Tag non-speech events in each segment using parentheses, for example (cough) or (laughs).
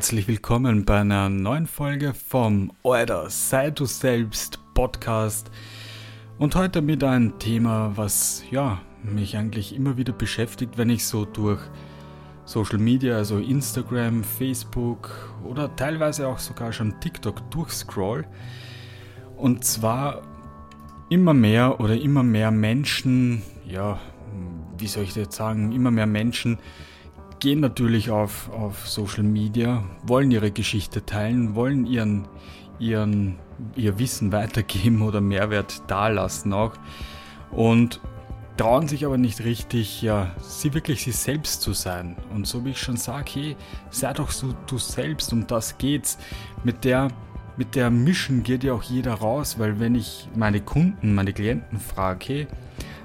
Herzlich willkommen bei einer neuen Folge vom Order Sei du selbst Podcast. Und heute mit einem Thema, was ja mich eigentlich immer wieder beschäftigt, wenn ich so durch Social Media, also Instagram, Facebook oder teilweise auch sogar schon TikTok durchscroll. Und zwar immer mehr oder immer mehr Menschen, ja, wie soll ich das jetzt sagen, immer mehr Menschen gehen natürlich auf, auf Social Media, wollen ihre Geschichte teilen, wollen ihren, ihren, ihr Wissen weitergeben oder Mehrwert dalassen auch und trauen sich aber nicht richtig, ja, sie wirklich sie selbst zu sein. Und so wie ich schon sage, hey, sei doch so du selbst, um das geht's. Mit der, mit der Mission geht ja auch jeder raus, weil wenn ich meine Kunden, meine Klienten frage, hey,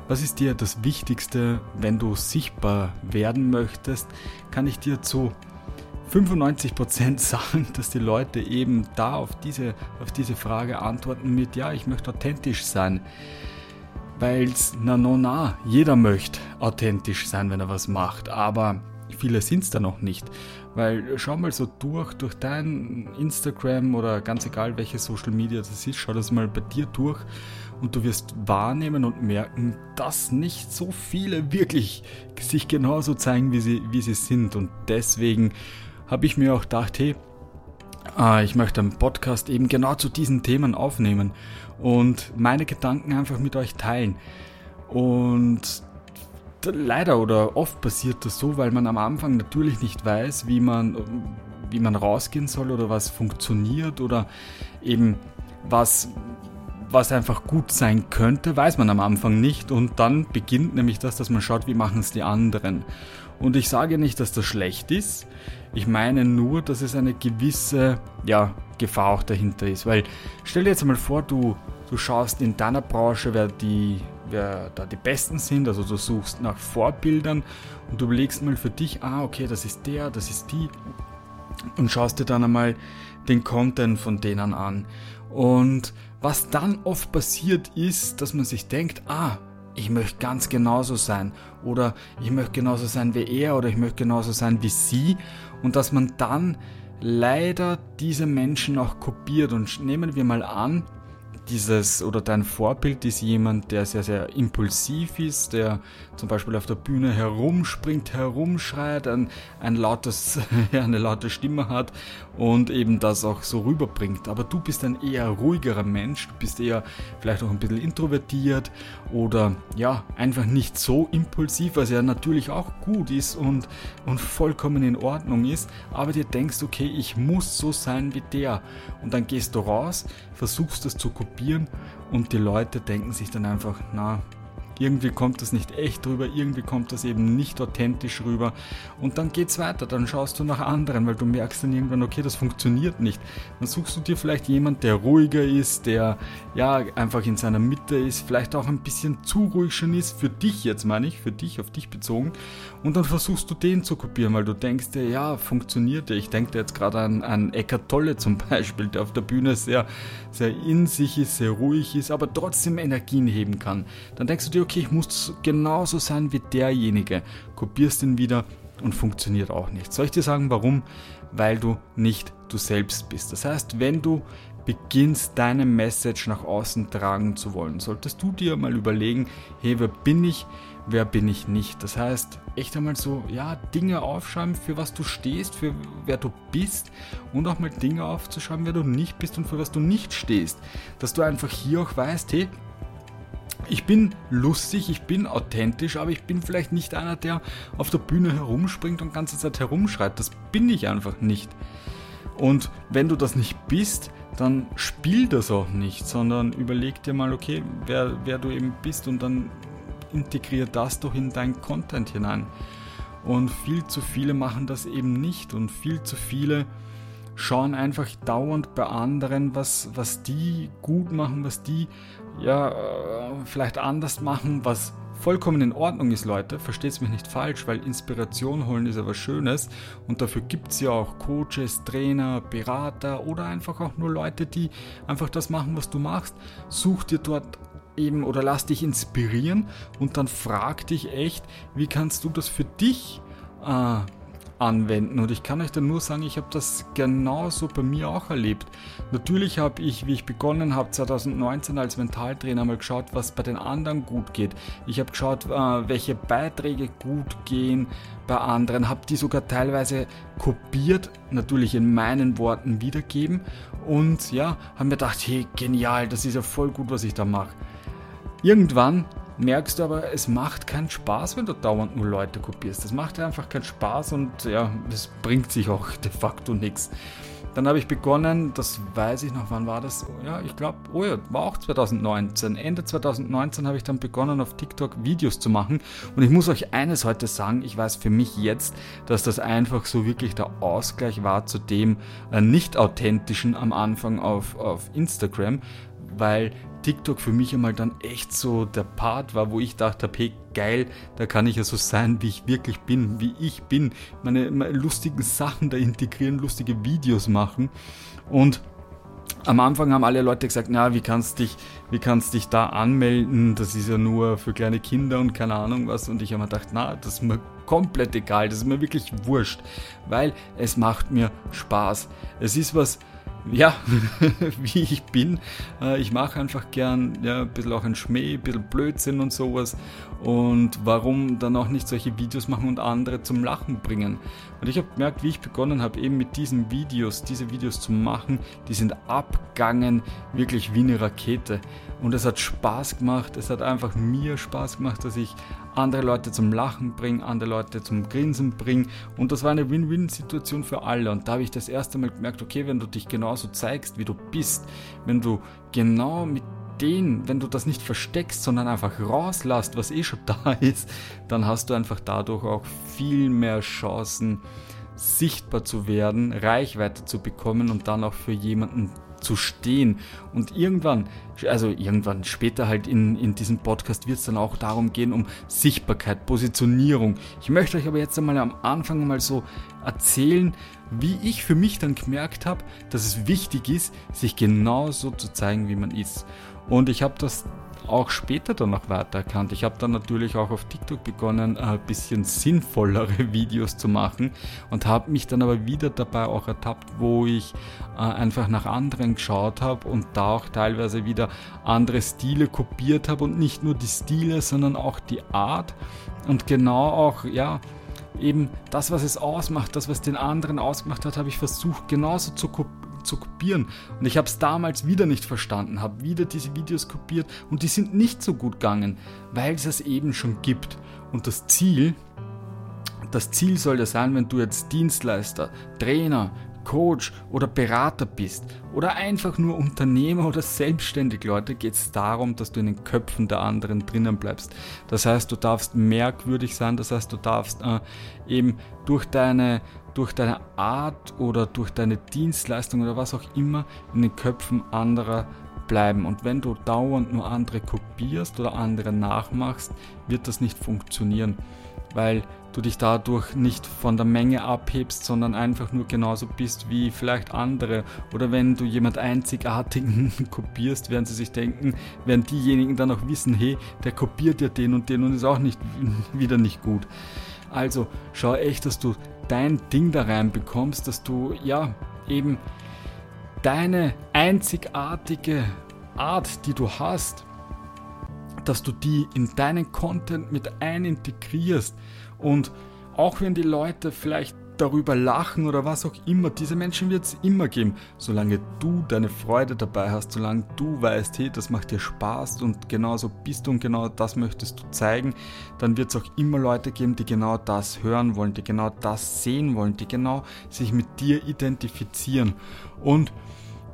was ist dir das Wichtigste, wenn du sichtbar werden möchtest? Kann ich dir zu 95% (laughs) sagen, dass die Leute eben da auf diese, auf diese Frage antworten mit, ja, ich möchte authentisch sein. Weil es, na, no, na, jeder möchte authentisch sein, wenn er was macht, aber viele sind es da noch nicht. Weil schau mal so durch, durch dein Instagram oder ganz egal welche Social Media das ist, schau das mal bei dir durch und du wirst wahrnehmen und merken, dass nicht so viele wirklich sich genauso zeigen, wie sie, wie sie sind. Und deswegen habe ich mir auch gedacht, hey, äh, ich möchte einen Podcast eben genau zu diesen Themen aufnehmen und meine Gedanken einfach mit euch teilen. Und leider oder oft passiert das so, weil man am Anfang natürlich nicht weiß, wie man, wie man rausgehen soll oder was funktioniert oder eben was, was einfach gut sein könnte, weiß man am Anfang nicht. Und dann beginnt nämlich das, dass man schaut, wie machen es die anderen. Und ich sage nicht, dass das schlecht ist, ich meine nur, dass es eine gewisse ja, Gefahr auch dahinter ist, weil stell dir jetzt mal vor, du, du schaust in deiner Branche, wer, die, wer da die Besten sind, also du suchst nach Vorbildern und du überlegst mal für dich, ah okay, das ist der, das ist die und schaust dir dann einmal den Content von denen an. Und was dann oft passiert ist, dass man sich denkt, ah, ich möchte ganz genauso sein. Oder ich möchte genauso sein wie er oder ich möchte genauso sein wie sie. Und dass man dann leider diese Menschen auch kopiert. Und nehmen wir mal an, dieses oder dein Vorbild ist jemand, der sehr, sehr impulsiv ist, der zum Beispiel auf der Bühne herumspringt, herumschreit, ein, ein lautes, (laughs) eine laute Stimme hat und eben das auch so rüberbringt. Aber du bist ein eher ruhigerer Mensch, du bist eher vielleicht auch ein bisschen introvertiert oder ja, einfach nicht so impulsiv, was ja natürlich auch gut ist und, und vollkommen in Ordnung ist, aber dir denkst, okay, ich muss so sein wie der. Und dann gehst du raus, versuchst das zu kopieren und die Leute denken sich dann einfach, na, irgendwie kommt das nicht echt rüber, irgendwie kommt das eben nicht authentisch rüber. Und dann geht's weiter, dann schaust du nach anderen, weil du merkst dann irgendwann, okay, das funktioniert nicht. Dann suchst du dir vielleicht jemand, der ruhiger ist, der ja einfach in seiner Mitte ist, vielleicht auch ein bisschen zu ruhig schon ist, für dich jetzt meine ich, für dich, auf dich bezogen. Und dann versuchst du den zu kopieren, weil du denkst dir, ja, funktioniert ja. Ich denke jetzt gerade an, an Eckart Tolle zum (laughs) Beispiel, der auf der Bühne sehr, sehr in sich ist, sehr ruhig ist, aber trotzdem Energien heben kann. Dann denkst du dir, okay, ich muss genauso sein wie derjenige. Kopierst ihn wieder und funktioniert auch nicht. Soll ich dir sagen, warum? Weil du nicht du selbst bist. Das heißt, wenn du beginnst, deine Message nach außen tragen zu wollen, solltest du dir mal überlegen, hey, wer bin ich, wer bin ich nicht. Das heißt, echt einmal so, ja, Dinge aufschreiben, für was du stehst, für wer du bist und auch mal Dinge aufzuschreiben, wer du nicht bist und für was du nicht stehst. Dass du einfach hier auch weißt, hey, ich bin lustig, ich bin authentisch, aber ich bin vielleicht nicht einer, der auf der Bühne herumspringt und ganze Zeit herumschreit. Das bin ich einfach nicht. Und wenn du das nicht bist, dann spiel das auch nicht, sondern überleg dir mal, okay, wer, wer du eben bist und dann integrier das doch in dein Content hinein. Und viel zu viele machen das eben nicht und viel zu viele schauen einfach dauernd bei anderen, was, was die gut machen, was die ja äh, vielleicht anders machen, was vollkommen in Ordnung ist, Leute. Versteht es mich nicht falsch, weil Inspiration holen ist ja was Schönes und dafür gibt es ja auch Coaches, Trainer, Berater oder einfach auch nur Leute, die einfach das machen, was du machst. Such dir dort eben oder lass dich inspirieren und dann frag dich echt, wie kannst du das für dich äh, anwenden. Und ich kann euch dann nur sagen, ich habe das genauso bei mir auch erlebt. Natürlich habe ich, wie ich begonnen habe, 2019 als Mentaltrainer mal geschaut, was bei den anderen gut geht. Ich habe geschaut, äh, welche Beiträge gut gehen bei anderen, habe die sogar teilweise kopiert, natürlich in meinen Worten wiedergeben und ja, habe mir gedacht, hey, genial, das ist ja voll gut, was ich da mache. Irgendwann merkst du aber, es macht keinen Spaß, wenn du dauernd nur Leute kopierst. Das macht einfach keinen Spaß und ja, es bringt sich auch de facto nichts. Dann habe ich begonnen, das weiß ich noch, wann war das? Ja, ich glaube, oh ja, war auch 2019. Ende 2019 habe ich dann begonnen, auf TikTok Videos zu machen. Und ich muss euch eines heute sagen, ich weiß für mich jetzt, dass das einfach so wirklich der Ausgleich war zu dem äh, nicht authentischen am Anfang auf, auf Instagram, weil TikTok für mich einmal dann echt so der Part war, wo ich dachte, hey geil, da kann ich ja so sein, wie ich wirklich bin, wie ich bin, meine, meine lustigen Sachen da integrieren, lustige Videos machen und am Anfang haben alle Leute gesagt, na, wie kannst dich, wie kannst dich da anmelden? Das ist ja nur für kleine Kinder und keine Ahnung was. Und ich habe mir gedacht, na, das ist mir komplett egal, das ist mir wirklich wurscht, weil es macht mir Spaß. Es ist was, ja, (laughs) wie ich bin. Äh, ich mache einfach gern ja, ein bisschen auch ein Schmäh, ein bisschen Blödsinn und sowas. Und warum dann auch nicht solche Videos machen und andere zum Lachen bringen? Und ich habe gemerkt, wie ich begonnen habe, eben mit diesen Videos, diese Videos zu machen, die sind abgangen, wirklich wie eine Rakete. Und es hat Spaß gemacht, es hat einfach mir Spaß gemacht, dass ich andere Leute zum Lachen bringe, andere Leute zum Grinsen bringe. Und das war eine Win-Win-Situation für alle. Und da habe ich das erste Mal gemerkt, okay, wenn du dich genauso zeigst, wie du bist, wenn du genau mit den, wenn du das nicht versteckst, sondern einfach rauslässt, was eh schon (laughs) da ist, dann hast du einfach dadurch auch viel mehr Chancen, sichtbar zu werden, Reichweite zu bekommen und dann auch für jemanden zu stehen. Und irgendwann, also irgendwann später halt in, in diesem Podcast wird es dann auch darum gehen, um Sichtbarkeit, Positionierung. Ich möchte euch aber jetzt einmal am Anfang mal so erzählen, wie ich für mich dann gemerkt habe, dass es wichtig ist, sich genauso zu zeigen, wie man ist. Und ich habe das auch später dann noch weiter erkannt. Ich habe dann natürlich auch auf TikTok begonnen, ein bisschen sinnvollere (laughs) Videos zu machen und habe mich dann aber wieder dabei auch ertappt, wo ich äh, einfach nach anderen geschaut habe und da auch teilweise wieder andere Stile kopiert habe und nicht nur die Stile, sondern auch die Art und genau auch, ja, eben das, was es ausmacht, das, was den anderen ausgemacht hat, habe ich versucht genauso zu kopieren zu kopieren. Und ich habe es damals wieder nicht verstanden, habe wieder diese Videos kopiert und die sind nicht so gut gegangen, weil es es eben schon gibt. Und das Ziel, das Ziel soll ja sein, wenn du jetzt Dienstleister, Trainer, Coach oder Berater bist oder einfach nur Unternehmer oder selbstständig Leute, geht es darum, dass du in den Köpfen der anderen drinnen bleibst. Das heißt, du darfst merkwürdig sein, das heißt, du darfst äh, eben durch deine durch deine Art oder durch deine Dienstleistung oder was auch immer in den Köpfen anderer bleiben. Und wenn du dauernd nur andere kopierst oder andere nachmachst, wird das nicht funktionieren, weil du dich dadurch nicht von der Menge abhebst, sondern einfach nur genauso bist wie vielleicht andere. Oder wenn du jemand einzigartigen (laughs) kopierst, werden sie sich denken, werden diejenigen dann auch wissen, hey, der kopiert ja den und den und ist auch nicht (laughs) wieder nicht gut. Also schau echt, dass du dein Ding da rein bekommst, dass du ja eben deine einzigartige Art, die du hast, dass du die in deinen Content mit einintegrierst und auch wenn die Leute vielleicht darüber lachen oder was auch immer. Diese Menschen wird es immer geben. Solange du deine Freude dabei hast, solange du weißt, hey, das macht dir Spaß und genauso bist du und genau das möchtest du zeigen, dann wird es auch immer Leute geben, die genau das hören wollen, die genau das sehen wollen, die genau sich mit dir identifizieren. Und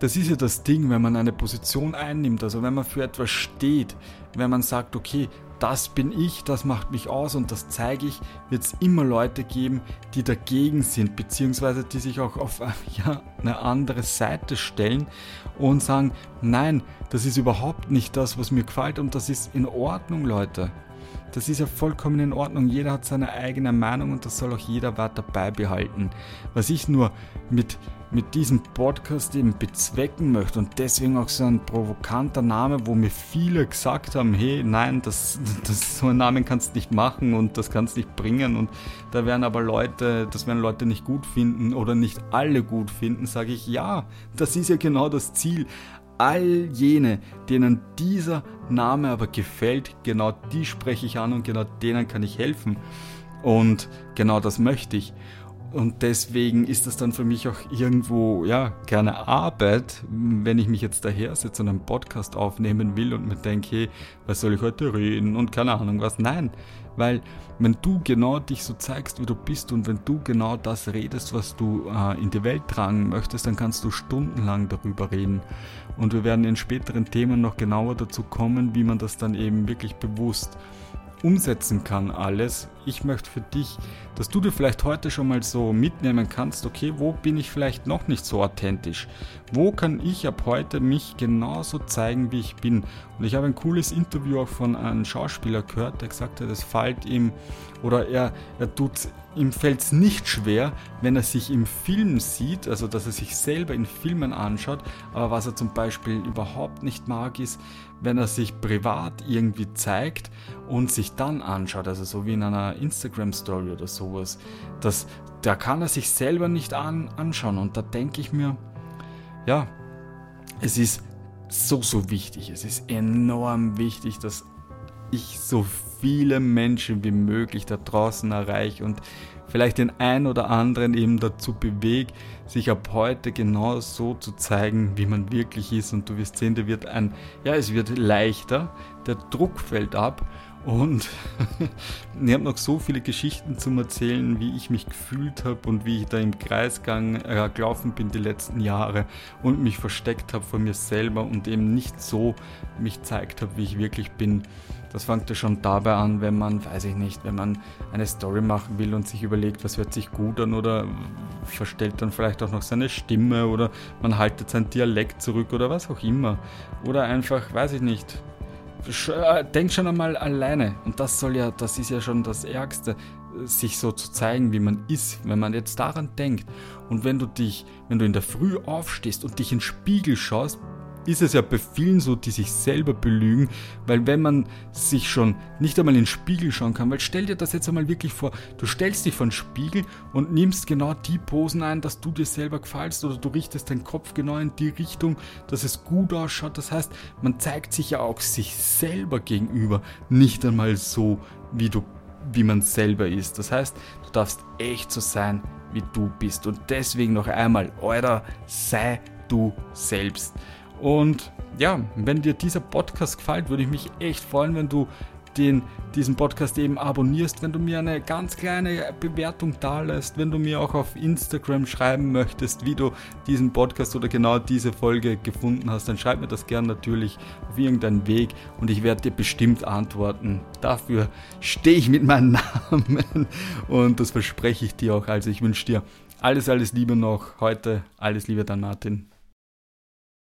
das ist ja das Ding, wenn man eine Position einnimmt, also wenn man für etwas steht, wenn man sagt, okay, das bin ich, das macht mich aus und das zeige ich, wird es immer Leute geben, die dagegen sind, beziehungsweise die sich auch auf (laughs) ja, eine andere Seite stellen und sagen, nein, das ist überhaupt nicht das, was mir gefällt und das ist in Ordnung, Leute. das ist ja vollkommen in Ordnung. Jeder hat seine eigene Meinung und das soll auch jeder weiter beibehalten. Was ich nur mit, mit diesem Podcast eben bezwecken möchte und deswegen auch so ein provokanter Name, wo mir viele gesagt haben, hey, nein, das, (laughs) das so einen Namen kannst du nicht machen und das kannst du nicht bringen und da werden aber Leute, das werden Leute nicht gut finden oder nicht alle gut finden, sage ich, ja, das ist ja genau das Ziel all jene, denen dieser Name aber gefällt, genau die spreche ich an und genau denen kann ich helfen. Und genau das möchte ich. Und deswegen ist das dann für mich auch irgendwo, ja, keine Arbeit, wenn ich mich jetzt daher sitze und einen Podcast aufnehmen will und mir denke, hey, was soll ich heute reden und keine Ahnung was. Nein, weil wenn du genau dich so zeigst, wie du bist und wenn du genau das redest, was du äh, in die Welt tragen möchtest, dann kannst du stundenlang darüber reden. Und wir werden in späteren Themen noch genauer dazu kommen, wie man das dann eben wirklich bewusst umsetzen kann alles. Ich möchte für dich, dass du dir vielleicht heute schon mal so mitnehmen kannst, okay, wo bin ich vielleicht noch nicht so authentisch? Wo kann ich ab heute mich genauso zeigen, wie ich bin? Und ich habe ein cooles Interview auch von einem Schauspieler gehört, der gesagt hat, es fällt ihm oder er, er tut ihm fällt es nicht schwer, wenn er sich im Film sieht, also dass er sich selber in Filmen anschaut, aber was er zum Beispiel überhaupt nicht mag, ist, wenn er sich privat irgendwie zeigt und sich dann anschaut, also so wie in einer Instagram-Story oder sowas, das, da kann er sich selber nicht an, anschauen. Und da denke ich mir, ja, es ist so, so wichtig, es ist enorm wichtig, dass ich so viele Menschen wie möglich da draußen erreiche und vielleicht den einen oder anderen eben dazu bewege, sich ab heute genau so zu zeigen, wie man wirklich ist. Und du wirst sehen, der wird ein, ja, es wird leichter, der Druck fällt ab und (laughs) ich habe noch so viele Geschichten zum Erzählen, wie ich mich gefühlt habe und wie ich da im Kreisgang äh, gelaufen bin die letzten Jahre und mich versteckt habe vor mir selber und eben nicht so mich gezeigt habe, wie ich wirklich bin. Das fängt ja schon dabei an, wenn man, weiß ich nicht, wenn man eine Story machen will und sich überlegt, was hört sich gut an oder verstellt dann vielleicht auch noch seine Stimme oder man haltet sein Dialekt zurück oder was auch immer. Oder einfach, weiß ich nicht, äh, denk schon einmal alleine. Und das soll ja, das ist ja schon das Ärgste, sich so zu zeigen, wie man ist, wenn man jetzt daran denkt. Und wenn du dich, wenn du in der Früh aufstehst und dich in den Spiegel schaust, ist es ja bei vielen so, die sich selber belügen, weil wenn man sich schon nicht einmal in den Spiegel schauen kann, weil stell dir das jetzt einmal wirklich vor, du stellst dich vor den Spiegel und nimmst genau die Posen ein, dass du dir selber gefällst oder du richtest deinen Kopf genau in die Richtung, dass es gut ausschaut. Das heißt, man zeigt sich ja auch sich selber gegenüber nicht einmal so, wie du wie man selber ist. Das heißt, du darfst echt so sein, wie du bist. Und deswegen noch einmal, Alter, sei du selbst. Und ja, wenn dir dieser Podcast gefällt, würde ich mich echt freuen, wenn du den, diesen Podcast eben abonnierst, wenn du mir eine ganz kleine Bewertung da lässt, wenn du mir auch auf Instagram schreiben möchtest, wie du diesen Podcast oder genau diese Folge gefunden hast, dann schreib mir das gern natürlich auf irgendeinen Weg und ich werde dir bestimmt antworten. Dafür stehe ich mit meinem (laughs) Namen und das verspreche ich dir auch. Also ich wünsche dir alles, alles Liebe noch heute. Alles Liebe, dann Martin.